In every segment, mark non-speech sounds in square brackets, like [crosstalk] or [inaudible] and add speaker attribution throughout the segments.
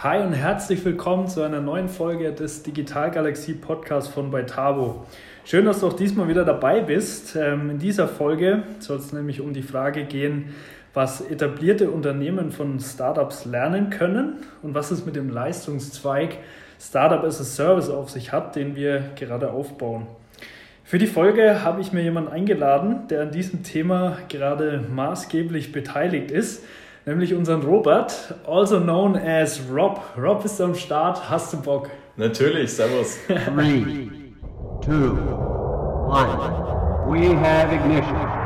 Speaker 1: Hi und herzlich willkommen zu einer neuen Folge des Digital Galaxie Podcasts von Beitabo. Schön, dass du auch diesmal wieder dabei bist. Ähm, in dieser Folge soll es nämlich um die Frage gehen, was etablierte Unternehmen von Startups lernen können und was es mit dem Leistungszweig Startup as a Service auf sich hat, den wir gerade aufbauen. Für die Folge habe ich mir jemanden eingeladen, der an diesem Thema gerade maßgeblich beteiligt ist nämlich unseren Robert, also known as Rob. Rob ist am Start, hast du Bock?
Speaker 2: Natürlich, servus. Three, two,
Speaker 1: one. We have ignition.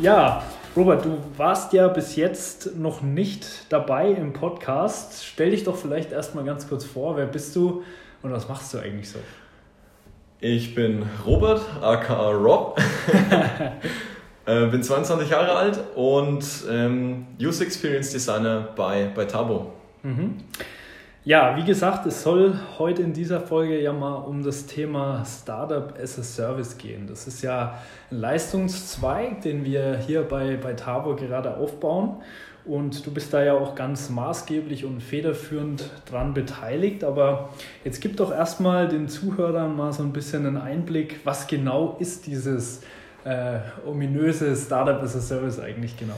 Speaker 1: Ja, Robert, du warst ja bis jetzt noch nicht dabei im Podcast. Stell dich doch vielleicht erstmal ganz kurz vor, wer bist du und was machst du eigentlich so?
Speaker 2: Ich bin Robert, aka Rob. [laughs] äh, bin 22 Jahre alt und ähm, User Experience Designer bei, bei Tabo. Mhm.
Speaker 1: Ja, wie gesagt, es soll heute in dieser Folge ja mal um das Thema Startup as a Service gehen. Das ist ja ein Leistungszweig, den wir hier bei, bei Tabo gerade aufbauen. Und du bist da ja auch ganz maßgeblich und federführend dran beteiligt. Aber jetzt gib doch erstmal den Zuhörern mal so ein bisschen einen Einblick, was genau ist dieses äh, ominöse Startup as a Service eigentlich genau?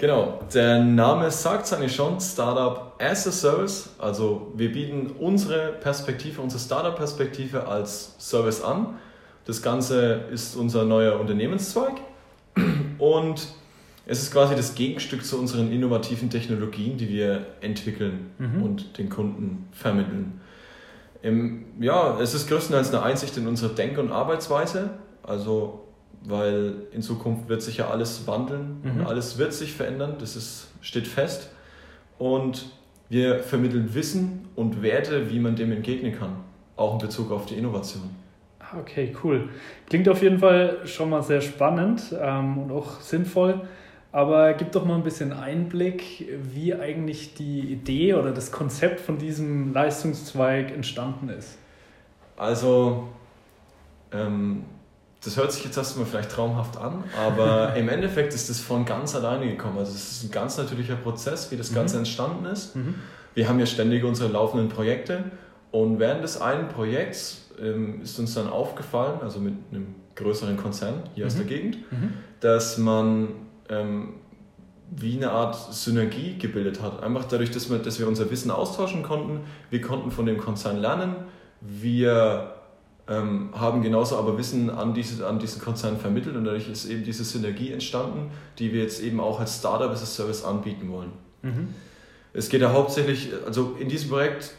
Speaker 2: Genau, der Name sagt es eigentlich schon, Startup as a Service. Also wir bieten unsere Perspektive, unsere Startup-Perspektive als Service an. Das Ganze ist unser neuer Unternehmenszweig und es ist quasi das Gegenstück zu unseren innovativen Technologien, die wir entwickeln mhm. und den Kunden vermitteln. Im, ja, es ist größtenteils eine Einsicht in unsere Denk- und Arbeitsweise. Also weil in Zukunft wird sich ja alles wandeln mhm. und alles wird sich verändern, das ist, steht fest. Und wir vermitteln Wissen und Werte, wie man dem entgegnen kann, auch in Bezug auf die Innovation.
Speaker 1: Ah, okay, cool. Klingt auf jeden Fall schon mal sehr spannend ähm, und auch sinnvoll. Aber gib doch mal ein bisschen Einblick, wie eigentlich die Idee oder das Konzept von diesem Leistungszweig entstanden ist.
Speaker 2: Also, ähm, das hört sich jetzt erstmal vielleicht traumhaft an, aber [laughs] im Endeffekt ist das von ganz alleine gekommen. Also es ist ein ganz natürlicher Prozess, wie das Ganze mhm. entstanden ist. Mhm. Wir haben ja ständig unsere laufenden Projekte und während des einen Projekts ähm, ist uns dann aufgefallen, also mit einem größeren Konzern hier mhm. aus der Gegend, mhm. dass man ähm, wie eine Art Synergie gebildet hat. Einfach dadurch, dass wir, dass wir unser Wissen austauschen konnten. Wir konnten von dem Konzern lernen. Wir ähm, haben genauso aber Wissen an, diese, an diesen Konzern vermittelt und dadurch ist eben diese Synergie entstanden, die wir jetzt eben auch als Startup as a Service anbieten wollen. Mhm. Es geht ja hauptsächlich, also in diesem Projekt,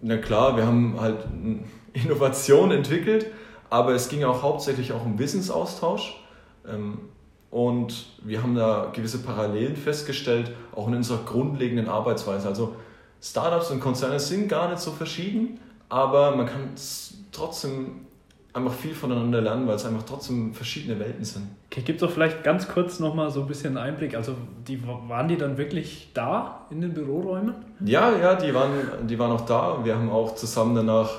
Speaker 2: na klar, wir haben halt [laughs] Innovation entwickelt, aber es ging auch hauptsächlich auch um Wissensaustausch. Ähm, und wir haben da gewisse Parallelen festgestellt, auch in unserer grundlegenden Arbeitsweise. Also Startups und Konzerne sind gar nicht so verschieden, aber man kann trotzdem einfach viel voneinander lernen, weil es einfach trotzdem verschiedene Welten sind.
Speaker 1: Okay, gibt doch vielleicht ganz kurz nochmal so ein bisschen Einblick. Also die, waren die dann wirklich da in den Büroräumen?
Speaker 2: Ja, ja, die waren, die waren auch da. Wir haben auch zusammen danach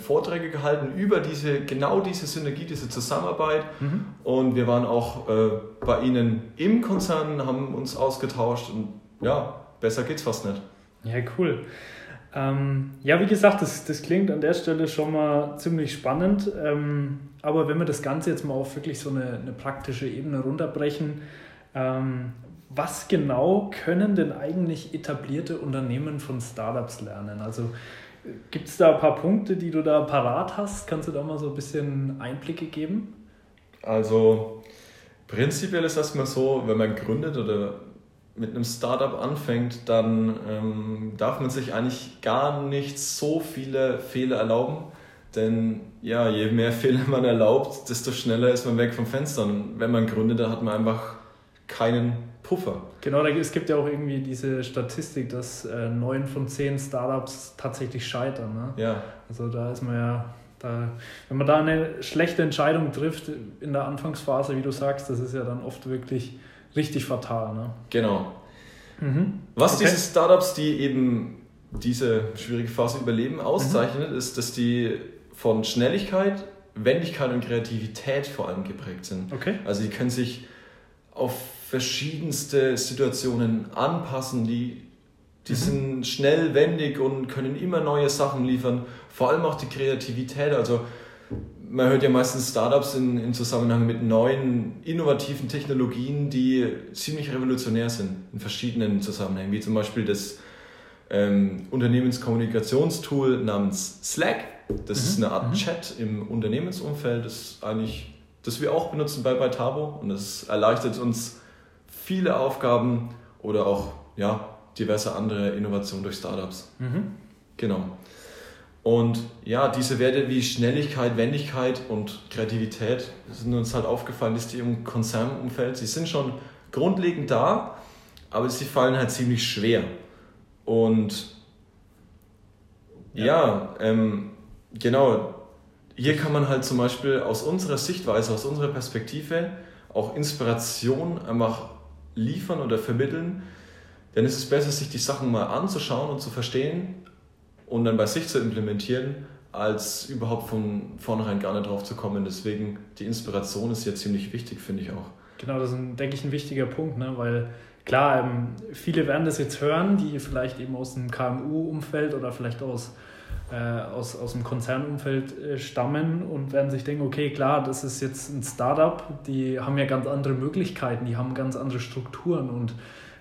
Speaker 2: Vorträge gehalten über diese, genau diese Synergie, diese Zusammenarbeit. Mhm. Und wir waren auch äh, bei ihnen im Konzern, haben uns ausgetauscht und ja, besser geht's fast nicht.
Speaker 1: Ja, cool. Ähm, ja, wie gesagt, das, das klingt an der Stelle schon mal ziemlich spannend. Ähm, aber wenn wir das Ganze jetzt mal auf wirklich so eine, eine praktische Ebene runterbrechen, ähm, was genau können denn eigentlich etablierte Unternehmen von Startups lernen? Also gibt es da ein paar Punkte, die du da parat hast? Kannst du da mal so ein bisschen Einblicke geben?
Speaker 2: Also prinzipiell ist das mal so, wenn man gründet oder mit einem Startup anfängt, dann ähm, darf man sich eigentlich gar nicht so viele Fehler erlauben. Denn ja, je mehr Fehler [laughs] man erlaubt, desto schneller ist man weg vom Fenster. Und wenn man gründet, dann hat man einfach keinen Puffer.
Speaker 1: Genau, es gibt ja auch irgendwie diese Statistik, dass äh, neun von zehn Startups tatsächlich scheitern. Ne?
Speaker 2: Ja.
Speaker 1: Also da ist man ja, da, wenn man da eine schlechte Entscheidung trifft in der Anfangsphase, wie du sagst, das ist ja dann oft wirklich richtig fatal. Ne?
Speaker 2: Genau. Mhm. Was okay. diese Startups, die eben diese schwierige Phase überleben, auszeichnet, mhm. ist, dass die von Schnelligkeit, Wendigkeit und Kreativität vor allem geprägt sind.
Speaker 1: Okay.
Speaker 2: Also die können sich auf verschiedenste Situationen anpassen, die, die mhm. sind schnell, wendig und können immer neue Sachen liefern. Vor allem auch die Kreativität. Also man hört ja meistens Startups in, in Zusammenhang mit neuen, innovativen Technologien, die ziemlich revolutionär sind in verschiedenen Zusammenhängen, wie zum Beispiel das ähm, Unternehmenskommunikationstool namens Slack. Das mhm. ist eine Art mhm. Chat im Unternehmensumfeld, das eigentlich, das wir auch benutzen bei Beitabo und das erleichtert uns viele Aufgaben oder auch ja, diverse andere Innovationen durch Startups. Mhm. Genau. Und ja, diese Werte wie Schnelligkeit, Wendigkeit und Kreativität sind uns halt aufgefallen, dass die im Konzernumfeld, sie sind schon grundlegend da, aber sie fallen halt ziemlich schwer. Und ja, ja ähm, genau, hier kann man halt zum Beispiel aus unserer Sichtweise, aus unserer Perspektive auch Inspiration einfach liefern oder vermitteln. Denn es ist besser, sich die Sachen mal anzuschauen und zu verstehen und dann bei sich zu implementieren, als überhaupt von vornherein gar nicht drauf zu kommen. Deswegen die Inspiration ist hier ziemlich wichtig, finde ich auch.
Speaker 1: Genau, das ist, ein, denke ich, ein wichtiger Punkt, ne? weil klar, ähm, viele werden das jetzt hören, die vielleicht eben aus dem KMU-Umfeld oder vielleicht aus, äh, aus, aus dem Konzernumfeld äh, stammen und werden sich denken, okay, klar, das ist jetzt ein Startup, die haben ja ganz andere Möglichkeiten, die haben ganz andere Strukturen und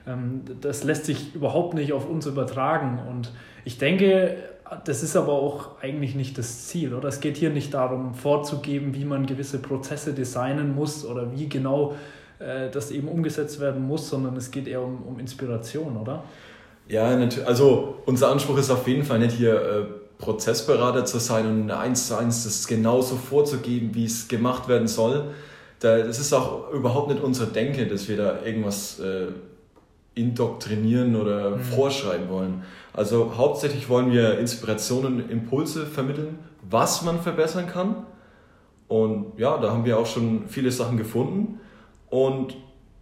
Speaker 1: ähm, das lässt sich überhaupt nicht auf uns übertragen. Und ich denke, das ist aber auch eigentlich nicht das Ziel, oder? Es geht hier nicht darum, vorzugeben, wie man gewisse Prozesse designen muss oder wie genau äh, das eben umgesetzt werden muss, sondern es geht eher um, um Inspiration, oder?
Speaker 2: Ja, natürlich. Also unser Anspruch ist auf jeden Fall nicht hier äh, Prozessberater zu sein und eins zu eins das genauso vorzugeben, wie es gemacht werden soll. Da, das ist auch überhaupt nicht unsere Denke, dass wir da irgendwas äh, indoktrinieren oder mhm. vorschreiben wollen. Also hauptsächlich wollen wir Inspirationen, Impulse vermitteln, was man verbessern kann. Und ja, da haben wir auch schon viele Sachen gefunden und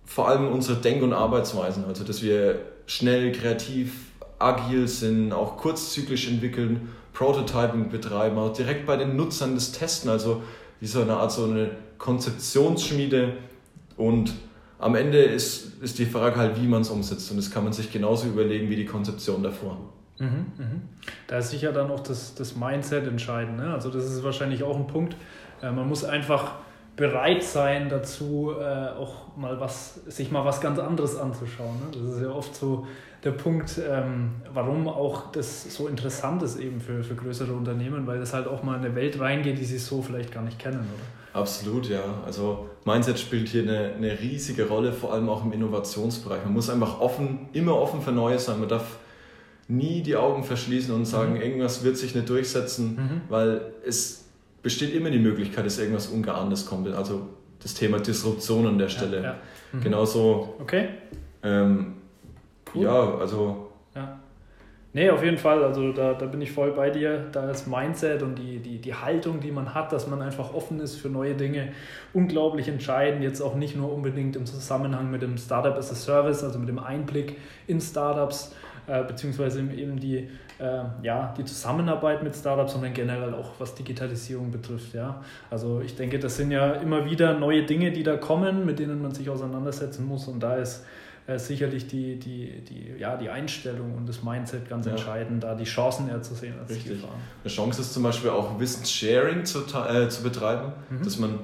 Speaker 2: vor allem unsere Denk- und Arbeitsweisen, also dass wir schnell, kreativ, agil sind, auch kurzzyklisch entwickeln, Prototyping betreiben, auch direkt bei den Nutzern das Testen, also wie so eine Art so eine Konzeptionsschmiede und am Ende ist, ist die Frage halt, wie man es umsetzt und das kann man sich genauso überlegen wie die Konzeption davor.
Speaker 1: Mhm, mh. Da ist sicher dann auch das, das Mindset entscheidend. Ne? Also das ist wahrscheinlich auch ein Punkt. Äh, man muss einfach bereit sein dazu, äh, auch mal was, sich mal was ganz anderes anzuschauen. Ne? Das ist ja oft so der Punkt, ähm, warum auch das so interessant ist eben für, für größere Unternehmen, weil es halt auch mal in eine Welt reingeht, die sie so vielleicht gar nicht kennen, oder?
Speaker 2: Absolut, ja. Also Mindset spielt hier eine, eine riesige Rolle, vor allem auch im Innovationsbereich. Man muss einfach offen, immer offen für Neues sein. Man darf nie die Augen verschließen und sagen, mhm. irgendwas wird sich nicht durchsetzen, mhm. weil es besteht immer die Möglichkeit, dass irgendwas Ungeahntes kommt. Also das Thema Disruption an der Stelle. Ja, ja. Mhm. Genauso.
Speaker 1: Okay.
Speaker 2: Ähm, cool. Ja, also.
Speaker 1: Ja. Nee, auf jeden Fall. Also da, da bin ich voll bei dir. Da ist Mindset und die, die, die Haltung, die man hat, dass man einfach offen ist für neue Dinge, unglaublich entscheidend. Jetzt auch nicht nur unbedingt im Zusammenhang mit dem Startup as a Service, also mit dem Einblick in Startups, äh, beziehungsweise eben die, äh, ja, die Zusammenarbeit mit Startups, sondern generell auch was Digitalisierung betrifft. Ja? Also ich denke, das sind ja immer wieder neue Dinge, die da kommen, mit denen man sich auseinandersetzen muss und da ist äh, sicherlich die, die, die, ja, die Einstellung und das Mindset ganz ja. entscheidend, da die Chancen eher zu sehen als
Speaker 2: Richtig. die Gefahren. Eine Chance ist zum Beispiel auch Wissenssharing zu, äh, zu betreiben, mhm. dass man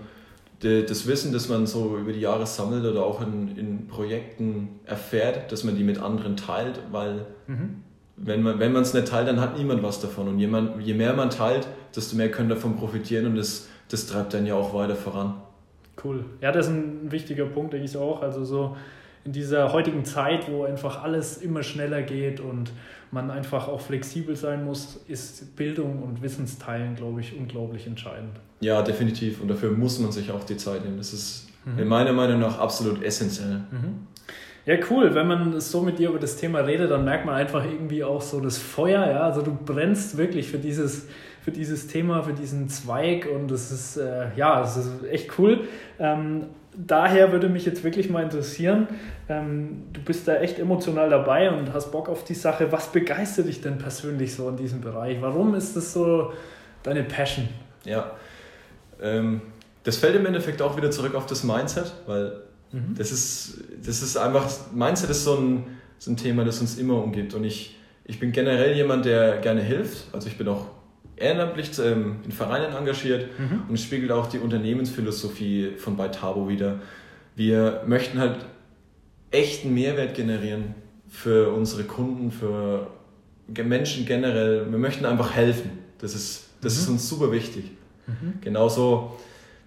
Speaker 2: das Wissen, das man so über die Jahre sammelt oder auch in, in Projekten erfährt, dass man die mit anderen teilt, weil mhm. wenn man wenn es nicht teilt, dann hat niemand was davon. Und jemand, je mehr man teilt, desto mehr können davon profitieren und das, das treibt dann ja auch weiter voran.
Speaker 1: Cool. Ja, das ist ein wichtiger Punkt, denke ich auch. Also so in dieser heutigen Zeit, wo einfach alles immer schneller geht und man einfach auch flexibel sein muss, ist Bildung und Wissensteilen, glaube ich, unglaublich entscheidend.
Speaker 2: Ja, definitiv. Und dafür muss man sich auch die Zeit nehmen. Das ist mhm. in meiner Meinung nach absolut essentiell. Mhm.
Speaker 1: Ja, cool. Wenn man so mit dir über das Thema redet, dann merkt man einfach irgendwie auch so das Feuer. Ja? Also du brennst wirklich für dieses, für dieses Thema, für diesen Zweig und das ist, äh, ja, das ist echt cool. Ähm, daher würde mich jetzt wirklich mal interessieren, ähm, du bist da echt emotional dabei und hast Bock auf die Sache. Was begeistert dich denn persönlich so in diesem Bereich? Warum ist das so deine Passion?
Speaker 2: Ja, ähm, das fällt im Endeffekt auch wieder zurück auf das Mindset, weil mhm. das, ist, das ist einfach, Mindset ist so ein, so ein Thema, das uns immer umgibt und ich, ich bin generell jemand, der gerne hilft, also ich bin auch ehrenamtlich ähm, in Vereinen engagiert mhm. und es spiegelt auch die Unternehmensphilosophie von Beitabo wieder. Wir möchten halt echten Mehrwert generieren für unsere Kunden, für Menschen generell. Wir möchten einfach helfen. Das ist, das mhm. ist uns super wichtig. Mhm. Genauso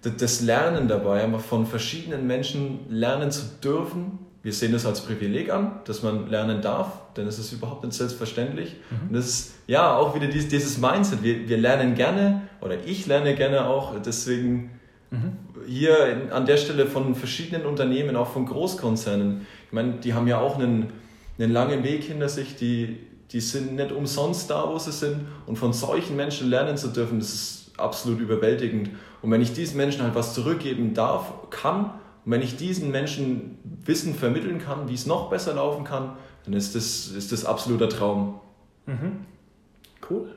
Speaker 2: das Lernen dabei, einfach von verschiedenen Menschen lernen zu dürfen. Wir sehen das als Privileg an, dass man lernen darf, denn es ist überhaupt nicht selbstverständlich. Mhm. Und das ist ja auch wieder dieses, dieses Mindset. Wir, wir lernen gerne oder ich lerne gerne auch, deswegen mhm. hier in, an der Stelle von verschiedenen Unternehmen, auch von Großkonzernen. Ich meine, die haben ja auch einen, einen langen Weg hinter sich, die, die sind nicht umsonst da, wo sie sind. Und von solchen Menschen lernen zu dürfen, das ist absolut überwältigend. Und wenn ich diesen Menschen halt was zurückgeben darf, kann, und wenn ich diesen Menschen Wissen vermitteln kann, wie es noch besser laufen kann, dann ist das, ist das absoluter Traum.
Speaker 1: Mhm. Cool.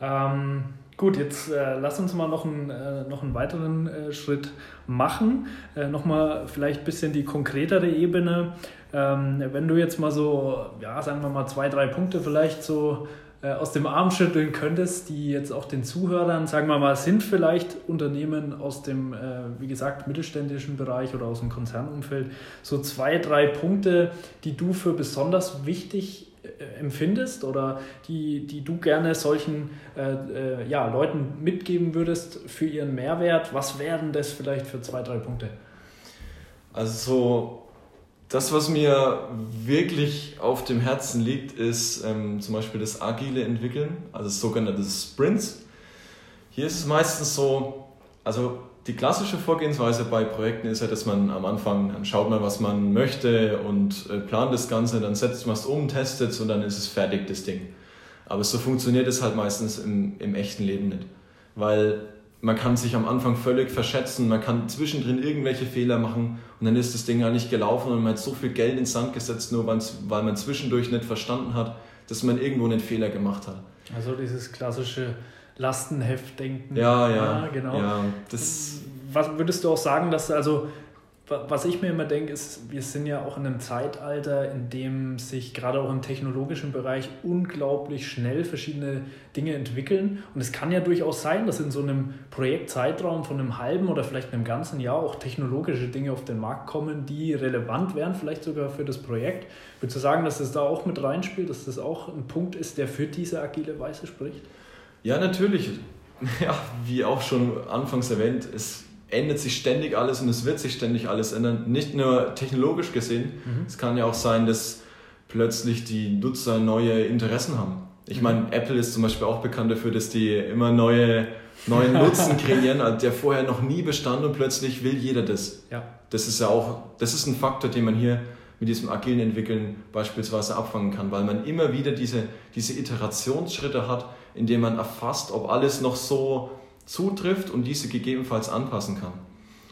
Speaker 1: Ähm, gut, jetzt äh, lass uns mal noch, ein, äh, noch einen weiteren äh, Schritt machen. Äh, Nochmal vielleicht ein bisschen die konkretere Ebene. Ähm, wenn du jetzt mal so, ja, sagen wir mal zwei, drei Punkte vielleicht so aus dem Arm schütteln könntest, die jetzt auch den Zuhörern, sagen wir mal, sind vielleicht Unternehmen aus dem, äh, wie gesagt, mittelständischen Bereich oder aus dem Konzernumfeld, so zwei, drei Punkte, die du für besonders wichtig äh, empfindest oder die, die du gerne solchen äh, äh, ja, Leuten mitgeben würdest für ihren Mehrwert? Was wären das vielleicht für zwei, drei Punkte?
Speaker 2: Also so das, was mir wirklich auf dem Herzen liegt, ist ähm, zum Beispiel das agile Entwickeln, also sogenannte Sprints. Hier ist es meistens so, also die klassische Vorgehensweise bei Projekten ist ja, dass man am Anfang, dann schaut man, was man möchte und äh, plant das Ganze, dann setzt man es um, testet es und dann ist es fertig, das Ding. Aber so funktioniert es halt meistens im, im echten Leben nicht. Weil man kann sich am Anfang völlig verschätzen, man kann zwischendrin irgendwelche Fehler machen und dann ist das Ding ja nicht gelaufen und man hat so viel Geld ins Sand gesetzt, nur weil man zwischendurch nicht verstanden hat, dass man irgendwo einen Fehler gemacht hat.
Speaker 1: Also dieses klassische Lastenheftdenken.
Speaker 2: Ja, ja, ja genau. Ja, das
Speaker 1: Was würdest du auch sagen, dass also was ich mir immer denke, ist, wir sind ja auch in einem Zeitalter, in dem sich gerade auch im technologischen Bereich unglaublich schnell verschiedene Dinge entwickeln. Und es kann ja durchaus sein, dass in so einem Projektzeitraum von einem halben oder vielleicht einem ganzen Jahr auch technologische Dinge auf den Markt kommen, die relevant wären, vielleicht sogar für das Projekt. Würdest du sagen, dass das da auch mit reinspielt, dass das auch ein Punkt ist, der für diese agile Weise spricht?
Speaker 2: Ja, natürlich. [laughs] Ja, wie auch schon anfangs erwähnt, es ändert sich ständig alles und es wird sich ständig alles ändern. Nicht nur technologisch gesehen, mhm. es kann ja auch sein, dass plötzlich die Nutzer neue Interessen haben. Ich meine, mhm. Apple ist zum Beispiel auch bekannt dafür, dass die immer neue, neuen [laughs] Nutzen kreieren, also der vorher noch nie bestand und plötzlich will jeder das. Ja. Das ist ja auch, das ist ein Faktor, den man hier mit diesem agilen Entwickeln beispielsweise abfangen kann, weil man immer wieder diese, diese Iterationsschritte hat, indem man erfasst, ob alles noch so zutrifft und diese gegebenenfalls anpassen kann.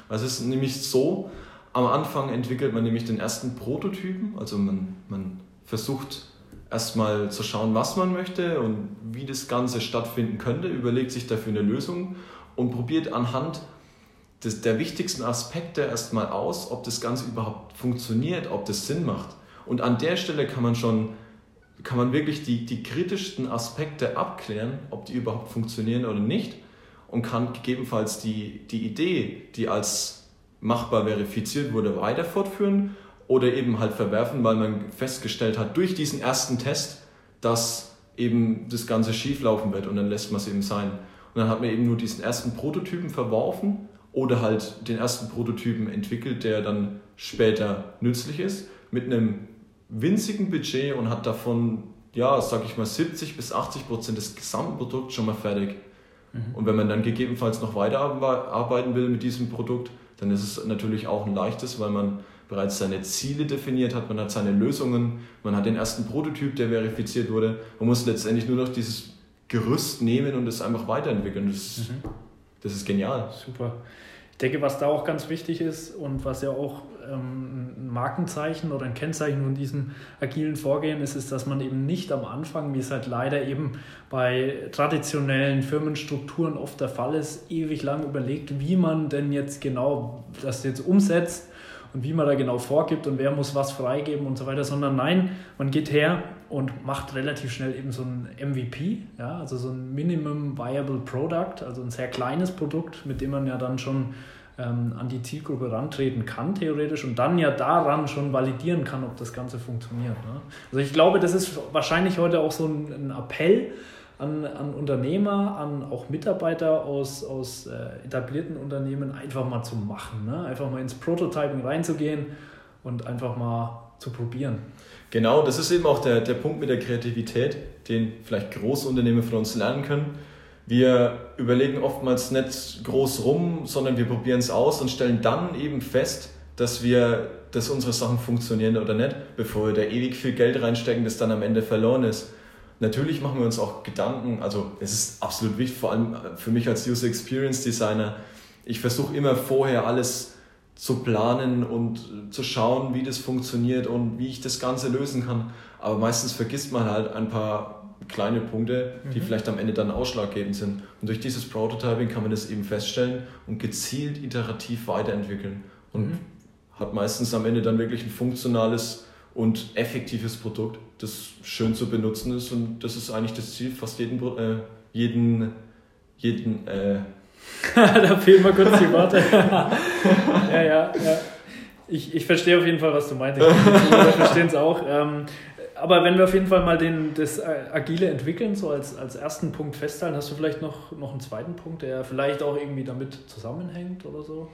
Speaker 2: Also es ist nämlich so, am Anfang entwickelt man nämlich den ersten Prototypen, also man, man versucht erstmal zu schauen, was man möchte und wie das Ganze stattfinden könnte, überlegt sich dafür eine Lösung und probiert anhand des, der wichtigsten Aspekte erstmal aus, ob das Ganze überhaupt funktioniert, ob das Sinn macht. Und an der Stelle kann man schon, kann man wirklich die, die kritischsten Aspekte abklären, ob die überhaupt funktionieren oder nicht und kann gegebenenfalls die, die Idee, die als machbar verifiziert wurde, weiter fortführen oder eben halt verwerfen, weil man festgestellt hat durch diesen ersten Test, dass eben das Ganze schief laufen wird und dann lässt man es eben sein. Und dann hat man eben nur diesen ersten Prototypen verworfen oder halt den ersten Prototypen entwickelt, der dann später nützlich ist, mit einem winzigen Budget und hat davon, ja, sag ich mal, 70 bis 80 Prozent des gesamten Produkts schon mal fertig. Mhm. Und wenn man dann gegebenenfalls noch weiterarbeiten will mit diesem Produkt, dann ist es natürlich auch ein leichtes, weil man bereits seine Ziele definiert hat, man hat seine Lösungen, man hat den ersten Prototyp, der verifiziert wurde. Man muss letztendlich nur noch dieses Gerüst nehmen und es einfach weiterentwickeln. Das, mhm. das ist genial.
Speaker 1: Super. ich denke, was da auch ganz wichtig ist und was ja auch ein Markenzeichen oder ein Kennzeichen von diesem agilen Vorgehen ist, ist, dass man eben nicht am Anfang, wie es halt leider eben bei traditionellen Firmenstrukturen oft der Fall ist, ewig lang überlegt, wie man denn jetzt genau das jetzt umsetzt und wie man da genau vorgibt und wer muss was freigeben und so weiter, sondern nein, man geht her und macht relativ schnell eben so ein MVP, ja, also so ein Minimum Viable Product, also ein sehr kleines Produkt, mit dem man ja dann schon ähm, an die Zielgruppe rantreten kann, theoretisch, und dann ja daran schon validieren kann, ob das Ganze funktioniert. Ne? Also ich glaube, das ist wahrscheinlich heute auch so ein, ein Appell an, an Unternehmer, an auch Mitarbeiter aus, aus äh, etablierten Unternehmen, einfach mal zu machen. Ne? Einfach mal ins Prototyping reinzugehen und einfach mal zu probieren.
Speaker 2: Genau, das ist eben auch der, der Punkt mit der Kreativität, den vielleicht große Unternehmen von uns lernen können wir überlegen oftmals nicht groß rum, sondern wir probieren es aus und stellen dann eben fest, dass wir, dass unsere Sachen funktionieren oder nicht, bevor wir da ewig viel Geld reinstecken, das dann am Ende verloren ist. Natürlich machen wir uns auch Gedanken, also es ist absolut wichtig, vor allem für mich als User Experience Designer. Ich versuche immer vorher alles zu planen und zu schauen, wie das funktioniert und wie ich das Ganze lösen kann. Aber meistens vergisst man halt ein paar kleine Punkte, die mhm. vielleicht am Ende dann ausschlaggebend sind. Und durch dieses Prototyping kann man das eben feststellen und gezielt iterativ weiterentwickeln. Und mhm. hat meistens am Ende dann wirklich ein funktionales und effektives Produkt, das schön zu benutzen ist. Und das ist eigentlich das Ziel fast jeden, äh, jeden, jeden äh [laughs]
Speaker 1: da fehlen mal kurz die Worte. [laughs] ja, ja, ja. Ich, ich verstehe auf jeden Fall, was du meinst. Wir verstehen es auch. Ähm, aber wenn wir auf jeden Fall mal den, das Agile entwickeln, so als, als ersten Punkt festhalten, hast du vielleicht noch, noch einen zweiten Punkt, der vielleicht auch irgendwie damit zusammenhängt oder so?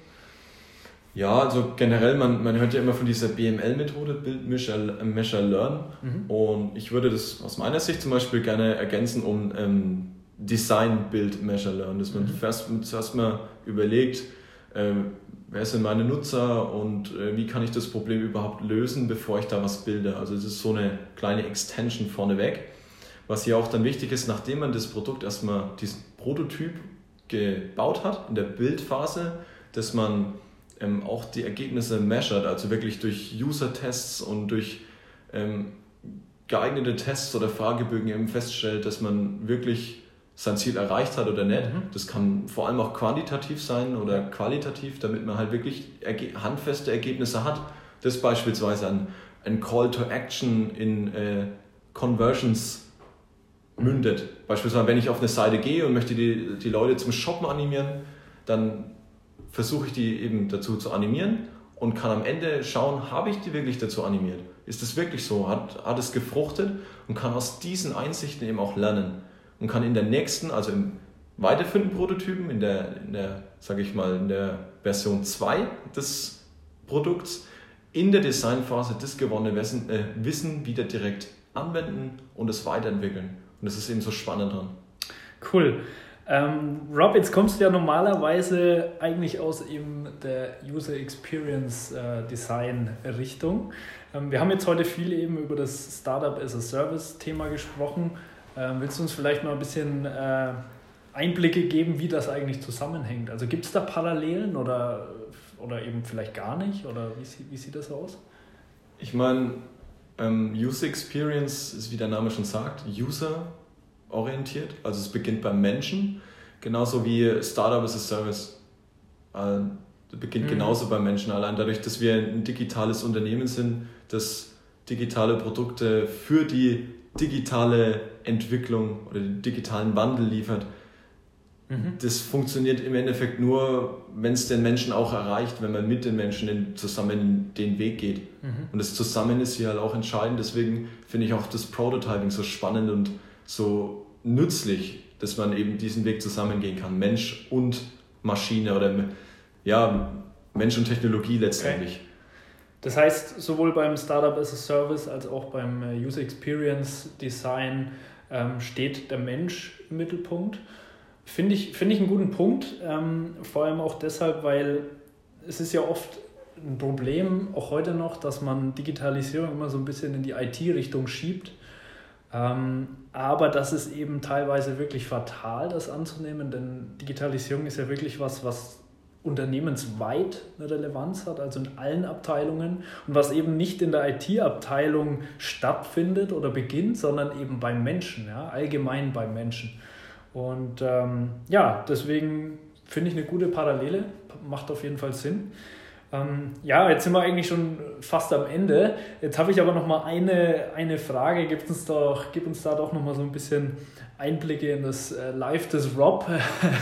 Speaker 2: Ja, also generell, man, man hört ja immer von dieser BML-Methode, Build, Measure, Measure Learn. Mhm. Und ich würde das aus meiner Sicht zum Beispiel gerne ergänzen um ähm, Design, Build, Measure Learn. Dass man mhm. zuerst, zuerst mal überlegt, ähm, wer sind meine Nutzer und äh, wie kann ich das Problem überhaupt lösen, bevor ich da was bilde. Also es ist so eine kleine Extension vorneweg. Was hier auch dann wichtig ist, nachdem man das Produkt erstmal diesen Prototyp gebaut hat, in der Bildphase, dass man ähm, auch die Ergebnisse measured, also wirklich durch User-Tests und durch ähm, geeignete Tests oder Fragebögen eben feststellt, dass man wirklich sein Ziel erreicht hat oder nicht. Mhm. Das kann vor allem auch quantitativ sein oder qualitativ, damit man halt wirklich handfeste Ergebnisse hat. Das beispielsweise ein, ein Call to Action in äh, Conversions mündet. Beispielsweise, wenn ich auf eine Seite gehe und möchte die, die Leute zum Shoppen animieren, dann versuche ich die eben dazu zu animieren und kann am Ende schauen, habe ich die wirklich dazu animiert? Ist das wirklich so? Hat, hat es gefruchtet? Und kann aus diesen Einsichten eben auch lernen und kann in der nächsten, also im weiterführenden Prototypen, in der, in der sage ich mal, in der Version 2 des Produkts, in der Designphase das gewonnene Wissen, äh, Wissen wieder direkt anwenden und es weiterentwickeln. Und das ist eben so spannend dran.
Speaker 1: Cool. Ähm, Rob, jetzt kommst du ja normalerweise eigentlich aus eben der User Experience äh, Design Richtung. Ähm, wir haben jetzt heute viel eben über das Startup as a Service Thema gesprochen. Ähm, willst du uns vielleicht mal ein bisschen äh, Einblicke geben, wie das eigentlich zusammenhängt? Also gibt es da Parallelen oder, oder eben vielleicht gar nicht? Oder wie, wie sieht das aus?
Speaker 2: Ich meine, ähm, User Experience ist, wie der Name schon sagt, User orientiert. Also es beginnt beim Menschen, genauso wie Startup as a Service. Äh, beginnt mhm. genauso beim Menschen. Allein dadurch, dass wir ein digitales Unternehmen sind, das digitale Produkte für die digitale Entwicklung oder den digitalen Wandel liefert. Mhm. Das funktioniert im Endeffekt nur, wenn es den Menschen auch erreicht, wenn man mit den Menschen zusammen den Weg geht. Mhm. Und das Zusammen ist hier halt auch entscheidend. Deswegen finde ich auch das Prototyping so spannend und so nützlich, dass man eben diesen Weg zusammengehen kann. Mensch und Maschine oder ja, Mensch und Technologie letztendlich. Okay.
Speaker 1: Das heißt, sowohl beim Startup as a Service als auch beim äh, User Experience Design ähm, steht der Mensch im Mittelpunkt. Finde ich, find ich einen guten Punkt, ähm, vor allem auch deshalb, weil es ist ja oft ein Problem, auch heute noch, dass man Digitalisierung immer so ein bisschen in die IT-Richtung schiebt. Ähm, aber das ist eben teilweise wirklich fatal, das anzunehmen, denn Digitalisierung ist ja wirklich was, was unternehmensweit eine Relevanz hat, also in allen Abteilungen und was eben nicht in der IT-Abteilung stattfindet oder beginnt, sondern eben beim Menschen, ja, allgemein beim Menschen. Und ähm, ja, deswegen finde ich eine gute Parallele, macht auf jeden Fall Sinn. Ähm, ja, jetzt sind wir eigentlich schon fast am Ende. Jetzt habe ich aber noch mal eine, eine Frage. Gib uns, doch, gib uns da doch noch mal so ein bisschen Einblicke in das äh, Live des Rob.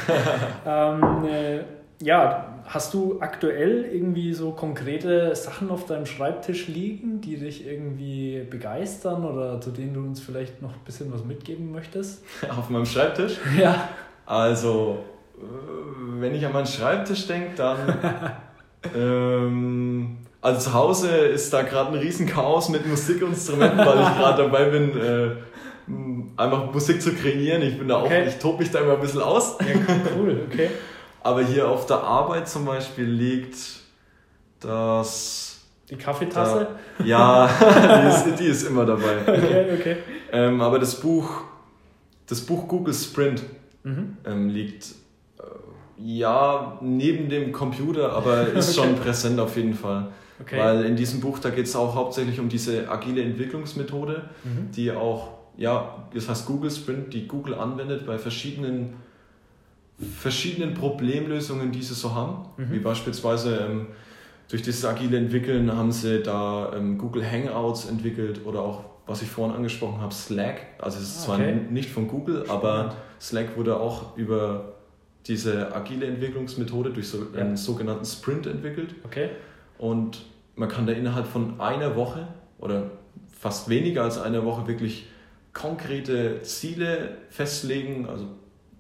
Speaker 1: [laughs] ähm, äh, ja, hast du aktuell irgendwie so konkrete Sachen auf deinem Schreibtisch liegen, die dich irgendwie begeistern oder zu denen du uns vielleicht noch ein bisschen was mitgeben möchtest? [laughs]
Speaker 2: Auf meinem Schreibtisch? [laughs]
Speaker 1: Ja.
Speaker 2: Also, äh, wenn ich an meinen Schreibtisch denke, dann [laughs] ähm, also zu Hause ist da gerade ein riesen Chaos mit Musikinstrumenten, weil ich gerade dabei bin, äh, einfach Musik zu kreieren. Ich bin da okay. auch, ich tobe mich da immer ein bisschen aus.
Speaker 1: Ja, cool, okay.
Speaker 2: Aber hier auf der Arbeit zum Beispiel liegt das.
Speaker 1: Die Kaffeetasse?
Speaker 2: Da, ja, [laughs] die, ist, die ist immer dabei. [laughs]
Speaker 1: Okay, okay.
Speaker 2: Ähm, aber das Buch, das Buch Google Sprint mhm. ähm, liegt ja, neben dem Computer, aber [laughs] ist okay. schon präsent auf jeden Fall. Okay. Weil in diesem Buch, da geht es auch hauptsächlich um diese agile Entwicklungsmethode, mhm. die auch, ja, das heißt Google Sprint, die Google anwendet bei verschiedenen, verschiedenen Problemlösungen, die sie so haben. Mhm. Wie beispielsweise ähm, durch dieses agile Entwickeln haben sie da ähm, Google Hangouts entwickelt oder auch, was ich vorhin angesprochen habe, Slack. Also es ist okay. zwar nicht von Google, aber Slack wurde auch über diese agile Entwicklungsmethode durch so ja. einen sogenannten Sprint entwickelt.
Speaker 1: Okay.
Speaker 2: Und man kann da innerhalb von einer Woche oder fast weniger als einer Woche wirklich konkrete Ziele festlegen, also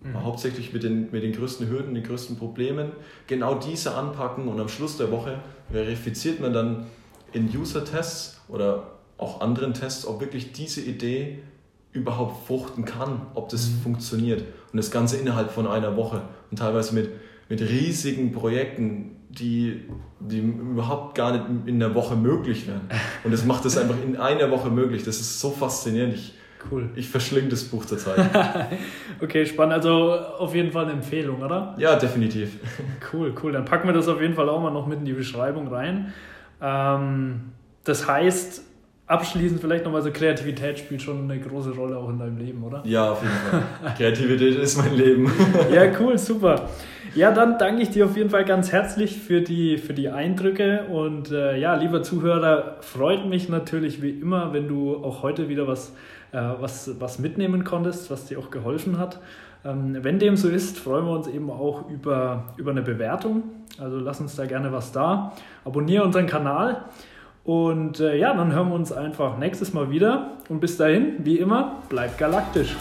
Speaker 2: mhm. hauptsächlich mit den, mit den größten Hürden, den größten Problemen, genau diese anpacken und am Schluss der Woche verifiziert man dann in User-Tests oder auch anderen Tests, ob wirklich diese Idee überhaupt fruchten kann, ob das mhm. funktioniert. Und das Ganze innerhalb von einer Woche und teilweise mit, mit riesigen Projekten, die, die überhaupt gar nicht in einer Woche möglich wären. [laughs] Und das macht das einfach in einer Woche möglich. Das ist so faszinierend. Ich,
Speaker 1: cool.
Speaker 2: ich verschlinge das Buch zurzeit. [laughs]
Speaker 1: okay, spannend. Also auf jeden Fall eine Empfehlung, oder?
Speaker 2: Ja, definitiv. [laughs]
Speaker 1: Cool, cool. Dann packen wir das auf jeden Fall auch mal noch mit in die Beschreibung rein. Ähm, das heißt, abschließend vielleicht nochmal so, Kreativität spielt schon eine große Rolle auch in deinem Leben, oder?
Speaker 2: Ja, auf jeden Fall. [laughs] Kreativität ist mein Leben. [laughs]
Speaker 1: ja, cool, super. Ja, dann danke ich dir auf jeden Fall ganz herzlich für die, für die Eindrücke und äh, ja, lieber Zuhörer, freut mich natürlich wie immer, wenn du auch heute wieder was, äh, was, was mitnehmen konntest, was dir auch geholfen hat. Ähm, wenn dem so ist, freuen wir uns eben auch über, über eine Bewertung. Also lass uns da gerne was da. Abonniere unseren Kanal. Und äh, ja, dann hören wir uns einfach nächstes Mal wieder. Und bis dahin, wie immer, bleibt galaktisch.